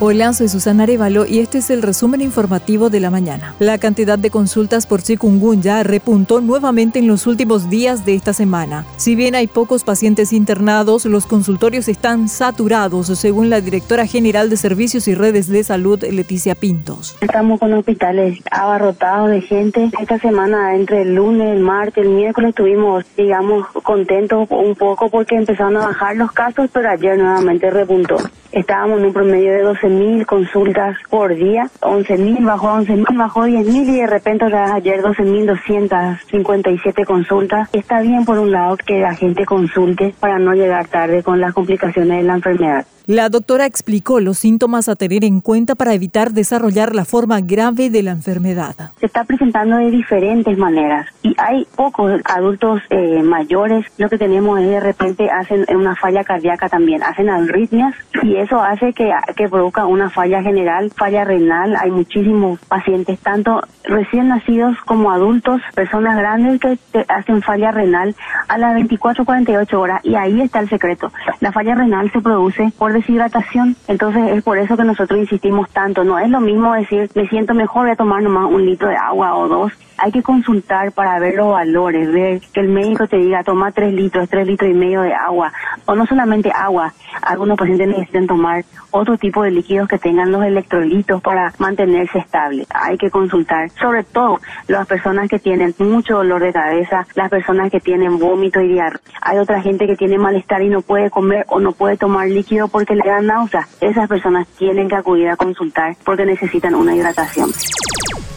Hola, soy Susana Arevalo y este es el resumen informativo de la mañana. La cantidad de consultas por chikungunya repuntó nuevamente en los últimos días de esta semana. Si bien hay pocos pacientes internados, los consultorios están saturados, según la directora general de Servicios y Redes de Salud, Leticia Pintos. Estamos con hospitales abarrotados de gente. Esta semana, entre el lunes, el martes, el miércoles, estuvimos, digamos, contentos un poco porque empezaron a bajar los casos, pero ayer nuevamente repuntó. Estábamos en un promedio de 12.000 consultas por día, 11.000 bajó a 11.000, bajó 10.000 y de repente ayer 12.257 consultas. Está bien por un lado que la gente consulte para no llegar tarde con las complicaciones de la enfermedad. La doctora explicó los síntomas a tener en cuenta para evitar desarrollar la forma grave de la enfermedad. Se está presentando de diferentes maneras y hay pocos adultos eh, mayores. Lo que tenemos es de repente hacen una falla cardíaca también, hacen arritmias y eso hace que, que produzca una falla general, falla renal. Hay muchísimos pacientes, tanto recién nacidos como adultos, personas grandes que hacen falla renal a las 24-48 horas y ahí está el secreto. La falla renal se produce por deshidratación. Entonces es por eso que nosotros insistimos tanto. No es lo mismo decir, me siento mejor, voy a tomar nomás un litro de agua o dos. Hay que consultar para ver los valores, ver que el médico te diga, toma tres litros, tres litros y medio de agua. O no solamente agua, algunos pacientes necesitan tomar otro tipo de líquidos que tengan los electrolitos para mantenerse estable. Hay que consultar, sobre todo las personas que tienen mucho dolor de cabeza, las personas que tienen vómito y diarrea. Hay otra gente que tiene malestar y no puede comer o no puede tomar líquido porque le dan náuseas. Esas personas tienen que acudir a consultar porque necesitan una hidratación.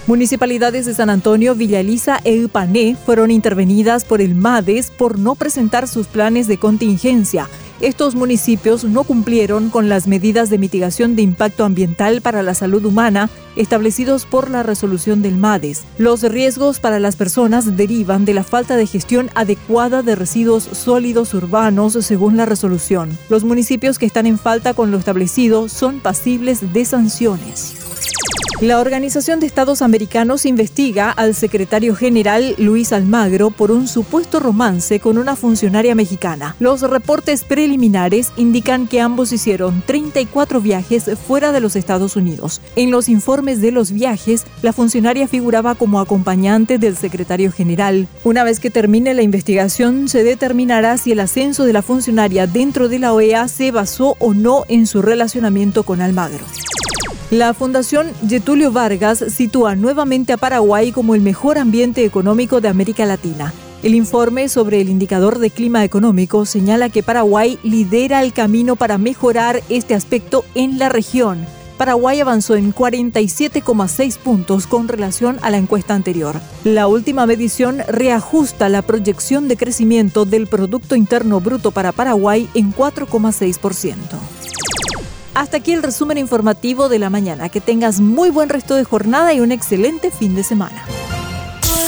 Municipalidades de San Antonio, Villa Elisa e Ipané fueron intervenidas por el MADES por no presentar sus planes de contingencia. Estos municipios no cumplieron con las medidas de mitigación de impacto ambiental para la salud humana establecidos por la resolución del MADES. Los riesgos para las personas derivan de la falta de gestión adecuada de residuos sólidos urbanos según la resolución. Los municipios que están en falta con lo establecido son pasibles de sanciones. La Organización de Estados Americanos investiga al secretario general Luis Almagro por un supuesto romance con una funcionaria mexicana. Los reportes preliminares indican que ambos hicieron 34 viajes fuera de los Estados Unidos. En los informes de los viajes, la funcionaria figuraba como acompañante del secretario general. Una vez que termine la investigación, se determinará si el ascenso de la funcionaria dentro de la OEA se basó o no en su relacionamiento con Almagro. La Fundación Getulio Vargas sitúa nuevamente a Paraguay como el mejor ambiente económico de América Latina. El informe sobre el indicador de clima económico señala que Paraguay lidera el camino para mejorar este aspecto en la región. Paraguay avanzó en 47,6 puntos con relación a la encuesta anterior. La última medición reajusta la proyección de crecimiento del Producto Interno Bruto para Paraguay en 4,6%. Hasta aquí el resumen informativo de la mañana. Que tengas muy buen resto de jornada y un excelente fin de semana.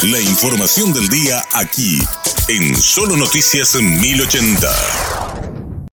La información del día aquí, en Solo Noticias 1080.